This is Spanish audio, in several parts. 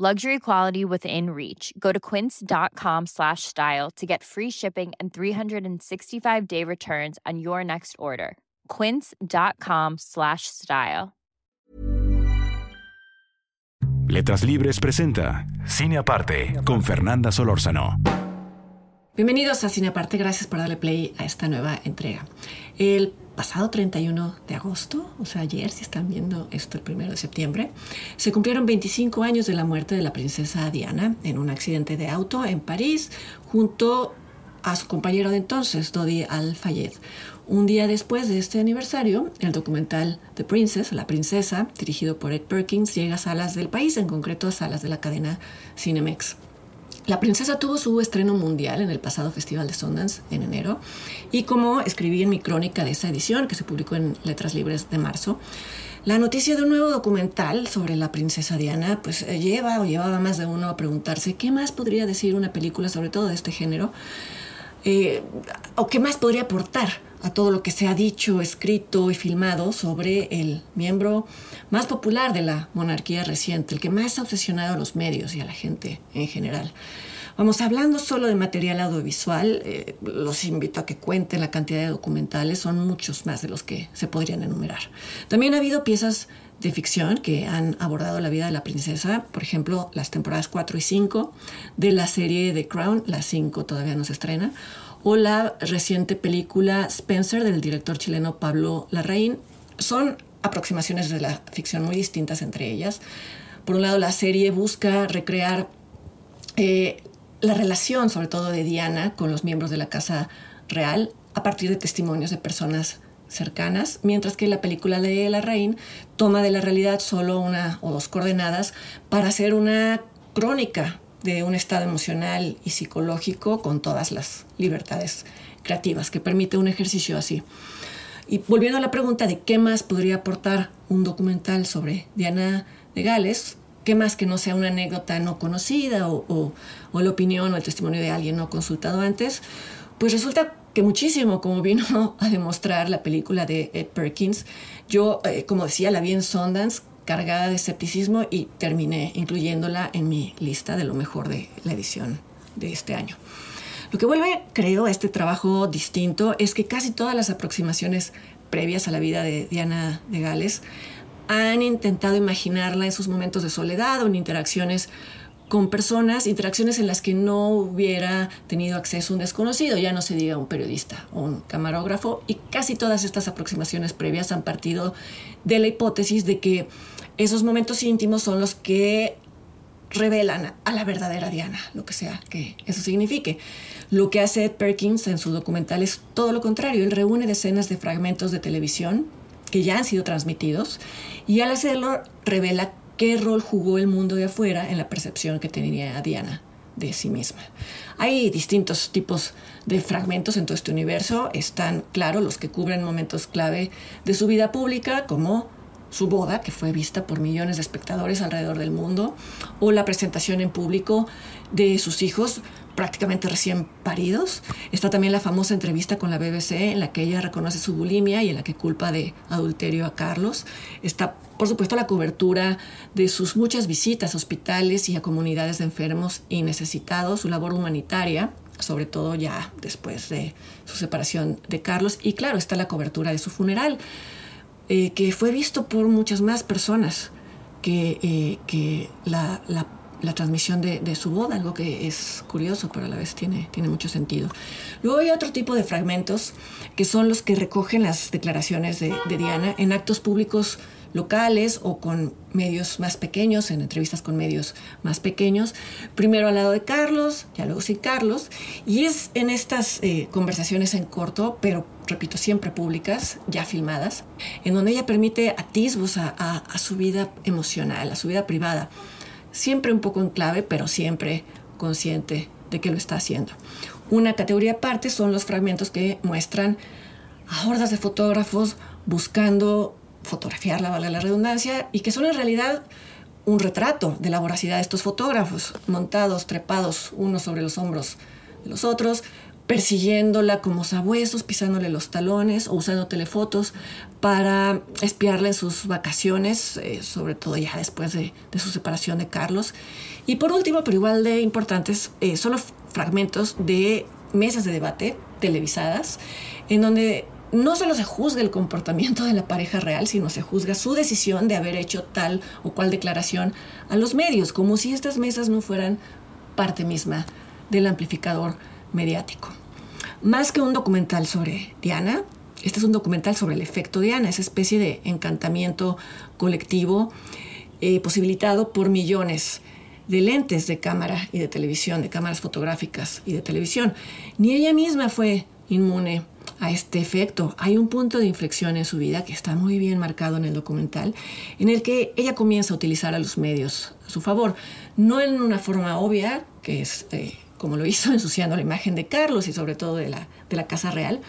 Luxury quality within reach. Go to quince.com slash style to get free shipping and 365 day returns on your next order. Quince.com slash style. Letras Libres presenta Cine Aparte con Fernanda Solórzano. Bienvenidos a Cine Aparte, gracias por darle play a esta nueva entrega. El pasado 31 de agosto, o sea, ayer, si están viendo esto el primero de septiembre, se cumplieron 25 años de la muerte de la princesa Diana en un accidente de auto en París, junto a su compañero de entonces, Dodi Al-Fayed. Un día después de este aniversario, el documental The Princess, La Princesa, dirigido por Ed Perkins, llega a salas del país, en concreto a salas de la cadena Cinemex. La princesa tuvo su estreno mundial en el pasado Festival de Sundance en enero y como escribí en mi crónica de esa edición que se publicó en Letras Libres de marzo, la noticia de un nuevo documental sobre la princesa Diana pues eh, lleva o llevaba más de uno a preguntarse qué más podría decir una película sobre todo de este género eh, o qué más podría aportar a todo lo que se ha dicho, escrito y filmado sobre el miembro más popular de la monarquía reciente, el que más ha obsesionado a los medios y a la gente en general. Vamos, hablando solo de material audiovisual, eh, los invito a que cuenten la cantidad de documentales, son muchos más de los que se podrían enumerar. También ha habido piezas de ficción que han abordado la vida de la princesa, por ejemplo, las temporadas 4 y 5 de la serie The Crown, la 5 todavía no se estrena, o la reciente película Spencer del director chileno Pablo Larraín. Son aproximaciones de la ficción muy distintas entre ellas. Por un lado, la serie busca recrear eh, la relación, sobre todo de Diana, con los miembros de la Casa Real a partir de testimonios de personas cercanas, mientras que la película de Larraín toma de la realidad solo una o dos coordenadas para hacer una crónica de un estado emocional y psicológico con todas las libertades creativas que permite un ejercicio así. Y volviendo a la pregunta de qué más podría aportar un documental sobre Diana de Gales, qué más que no sea una anécdota no conocida o, la opinión o el testimonio de alguien no consultado antes, pues resulta que muchísimo, como vino a demostrar la película de Ed Perkins. Yo, eh, como decía, la vi en Sundance, cargada de escepticismo y terminé incluyéndola en mi lista de lo mejor de la edición de este año. Lo que vuelve, creo, a este trabajo distinto es que casi todas las aproximaciones previas a la vida de Diana de Gales han intentado imaginarla en sus momentos de soledad o en interacciones con personas, interacciones en las que no hubiera tenido acceso un desconocido, ya no se diga un periodista o un camarógrafo, y casi todas estas aproximaciones previas han partido de la hipótesis de que esos momentos íntimos son los que revelan a la verdadera Diana, lo que sea que eso signifique. Lo que hace Perkins en su documental es todo lo contrario, él reúne decenas de fragmentos de televisión que ya han sido transmitidos y al hacerlo revela qué rol jugó el mundo de afuera en la percepción que tenía Diana de sí misma. Hay distintos tipos de fragmentos en todo este universo. Están, claro, los que cubren momentos clave de su vida pública, como su boda, que fue vista por millones de espectadores alrededor del mundo, o la presentación en público de sus hijos prácticamente recién paridos. Está también la famosa entrevista con la BBC en la que ella reconoce su bulimia y en la que culpa de adulterio a Carlos. Está, por supuesto, la cobertura de sus muchas visitas a hospitales y a comunidades de enfermos y necesitados, su labor humanitaria, sobre todo ya después de su separación de Carlos. Y claro, está la cobertura de su funeral, eh, que fue visto por muchas más personas que, eh, que la, la la transmisión de, su boda, algo que es curioso, pero a la vez tiene, tiene mucho sentido. Luego hay otro tipo de fragmentos que son los que recogen las declaraciones de, de Diana en actos públicos locales o con medios más pequeños, en entrevistas con medios más pequeños, primero al lado de Carlos, ya luego sin Carlos, y es en estas eh, conversaciones en corto, pero repito, siempre públicas, ya filmadas, en donde ella permite atisbos a, a su vida emocional, a su vida privada siempre un poco en clave, pero siempre consciente de que lo está haciendo. Una categoría aparte son los fragmentos que muestran a hordas de fotógrafos buscando fotografiarla, vale la redundancia, y que son en realidad un retrato de la voracidad de estos fotógrafos, montados, trepados unos sobre los hombros de los otros, persiguiéndola como sabuesos, pisándole los talones o usando telefotos para espiarla en sus vacaciones, eh, sobre todo ya después de, su separación de Carlos. Y por último, pero igual de importantes, eh, son los fragmentos de mesas de debate televisadas, en donde no solo se juzga el comportamiento de la pareja real, sino se juzga su decisión de haber hecho tal o cual declaración a los medios, como si estas mesas no fueran parte misma del amplificador mediático. Más que un documental sobre Diana, este es un documental sobre el efecto Diana, esa especie de encantamiento colectivo eh, posibilitado por millones de lentes de cámara y de televisión, de cámaras fotográficas y de televisión. Ni ella misma fue inmune a este efecto. Hay un punto de inflexión en su vida que está muy bien marcado en el documental, en el que ella comienza a utilizar a los medios a su favor, no en una forma obvia, que es eh, como lo hizo ensuciando la imagen de Carlos y sobre todo de la, de la Casa Real,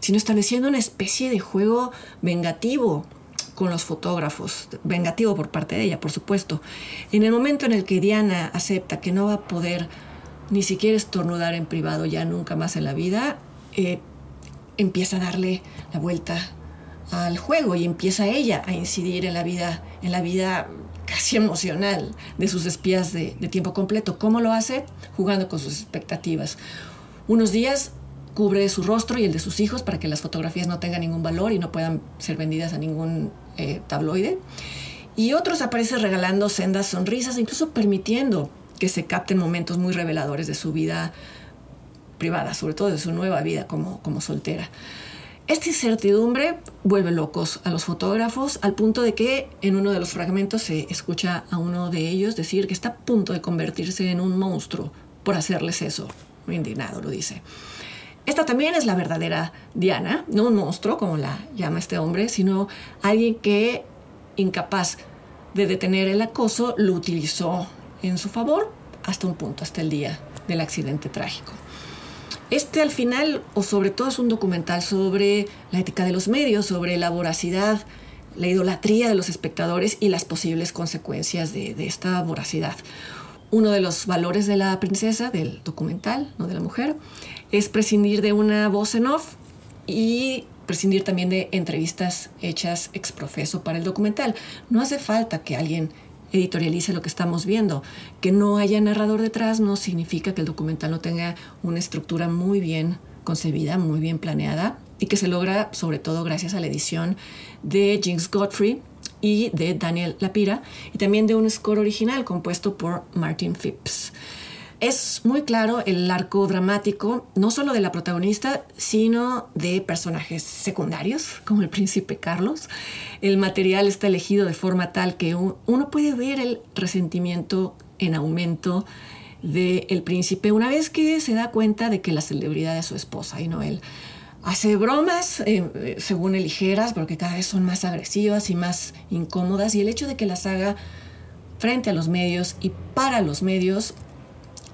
sino estableciendo una especie de juego vengativo con los fotógrafos, vengativo por parte de ella, por supuesto. En el momento en el que Diana acepta que no va a poder ni siquiera estornudar en privado ya nunca más en la vida, eh, empieza a darle la vuelta al juego y empieza ella a incidir en la vida, en la vida casi emocional de sus espías de, tiempo completo. ¿Cómo lo hace? Jugando con sus expectativas. Unos días cubre su rostro y el de sus hijos para que las fotografías no tengan ningún valor y no puedan ser vendidas a ningún eh, tabloide. Y otros aparece regalando sendas sonrisas, incluso permitiendo que se capten momentos muy reveladores de su vida privada, sobre todo de su nueva vida como, como soltera. Esta incertidumbre vuelve locos a los fotógrafos al punto de que en uno de los fragmentos se escucha a uno de ellos decir que está a punto de convertirse en un monstruo por hacerles eso. Muy indignado lo dice. Esta también es la verdadera Diana, no un monstruo como la llama este hombre, sino alguien que, incapaz de detener el acoso, lo utilizó en su favor hasta un punto, hasta el día del accidente trágico. Este al final, o sobre todo, es un documental sobre la ética de los medios, sobre la voracidad, la idolatría de los espectadores y las posibles consecuencias de, esta voracidad. Uno de los valores de la princesa, del documental, no de la mujer, es prescindir de una voz en off y prescindir también de entrevistas hechas ex profeso para el documental. No hace falta que alguien editorialice lo que estamos viendo. Que no haya narrador detrás no significa que el documental no tenga una estructura muy bien concebida, muy bien planeada y que se logra sobre todo gracias a la edición de Jinx Godfrey y de Daniel Lapira y también de un score original compuesto por Martin Phipps es muy claro el arco dramático, no solo de la protagonista, sino de personajes secundarios, como el príncipe Carlos. El material está elegido de forma tal que uno puede ver el resentimiento en aumento del príncipe una vez que se da cuenta de que la celebridad es su esposa y no él. Hace bromas, eh, según ligeras, pero que cada vez son más agresivas y más incómodas, y el hecho de que las haga frente a los medios y para los medios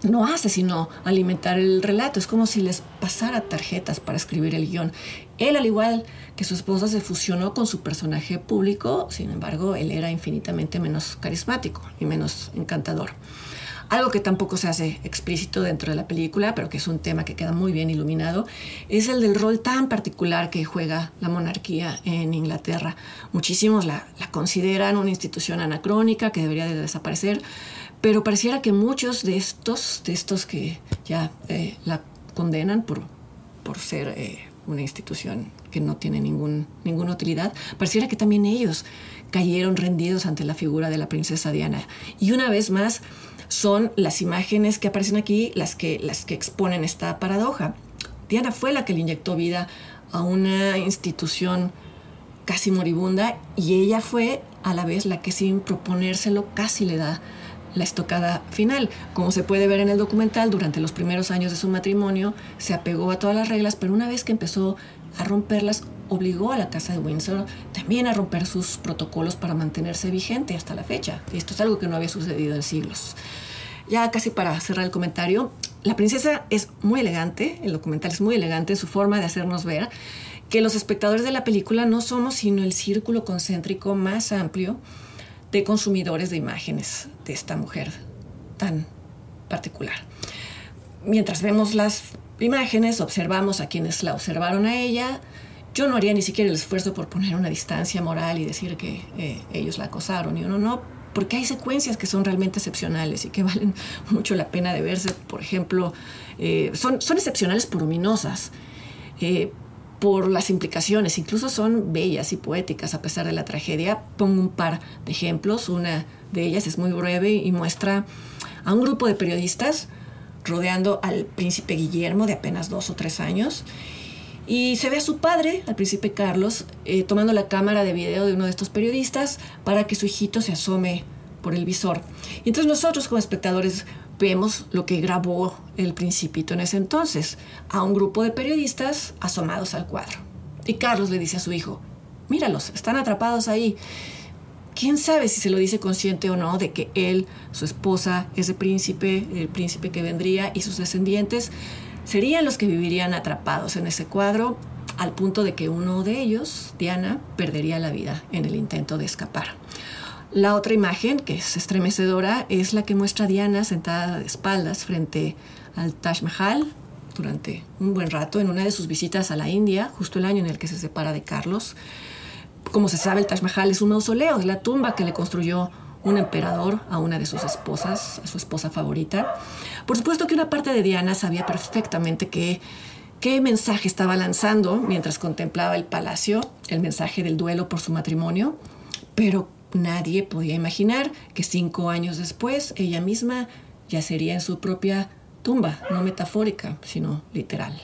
no hace sino alimentar el relato. Es como si les pasara tarjetas para escribir el guion. Él, al igual que su esposa, se fusionó con su personaje público, sin embargo, él era infinitamente menos carismático y menos encantador. Algo que tampoco se hace explícito dentro de la película, pero que es un tema que queda muy bien iluminado, es el del rol tan particular que juega la monarquía en Inglaterra. Muchísimos la, consideran una institución anacrónica que debería de desaparecer, pero pareciera que muchos de estos, de estos que ya eh, la condenan por, por ser eh, una institución que no tiene ningún, ninguna utilidad, pareciera que también ellos cayeron rendidos ante la figura de la princesa Diana. Y una vez más, son las imágenes que aparecen aquí las que, las que exponen esta paradoja. Diana fue la que le inyectó vida a una institución casi moribunda y ella fue a la vez la que sin proponérselo casi le da la estocada final. Como se puede ver en el documental, durante los primeros años de su matrimonio se apegó a todas las reglas, pero una vez que empezó a romperlas, obligó a la Casa de Windsor también a romper sus protocolos para mantenerse vigente hasta la fecha. Esto es algo que no había sucedido en siglos. Ya casi para cerrar el comentario, La princesa es muy elegante, el documental es muy elegante en su forma de hacernos ver que los espectadores de la película no somos sino el círculo concéntrico más amplio de consumidores de imágenes de esta mujer tan particular. Mientras vemos las imágenes, observamos a quienes la observaron a ella. Yo no haría ni siquiera el esfuerzo por poner una distancia moral y decir que eh, ellos la acosaron y uno no, porque hay secuencias que son realmente excepcionales y que valen mucho la pena de verse. Por ejemplo, eh, son, son excepcionales por luminosas. Eh, por las implicaciones, incluso son bellas y poéticas a pesar de la tragedia. Pongo un par de ejemplos, una de ellas es muy breve y muestra a un grupo de periodistas rodeando al príncipe Guillermo de apenas dos o tres años y se ve a su padre, al príncipe Carlos, eh, tomando la cámara de video de uno de estos periodistas para que su hijito se asome por el visor. Y entonces nosotros como espectadores vemos lo que grabó el principito en ese entonces, a un grupo de periodistas asomados al cuadro. Y Carlos le dice a su hijo, míralos, están atrapados ahí. ¿Quién sabe si se lo dice consciente o no de que él, su esposa, ese príncipe, el príncipe que vendría y sus descendientes serían los que vivirían atrapados en ese cuadro al punto de que uno de ellos, Diana, perdería la vida en el intento de escapar. La otra imagen, que es estremecedora, es la que muestra a Diana sentada de espaldas frente al Taj Mahal durante un buen rato en una de sus visitas a la India, justo el año en el que se separa de Carlos. Como se sabe, el Taj Mahal es un mausoleo, es la tumba que le construyó un emperador a una de sus esposas, a su esposa favorita. Por supuesto que una parte de Diana sabía perfectamente que qué mensaje estaba lanzando mientras contemplaba el palacio, el mensaje del duelo por su matrimonio, pero Nadie podía imaginar que cinco años después ella misma ya sería en su propia tumba, no metafórica, sino literal.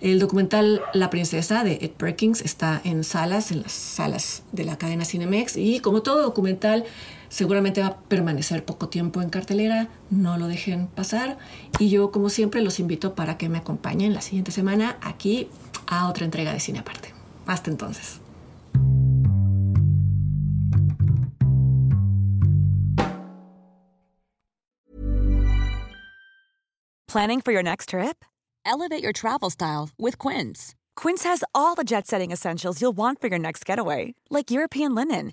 El documental La princesa de Ed Perkins está en salas, en las salas de la cadena Cinemex y como todo documental seguramente va a permanecer poco tiempo en cartelera, no lo dejen pasar y yo como siempre los invito para que me acompañen la siguiente semana aquí a otra entrega de Cine Aparte. Hasta entonces. Planning for your next trip? Elevate your travel style with Quince. Quince has all the jet setting essentials you'll want for your next getaway, like European linen,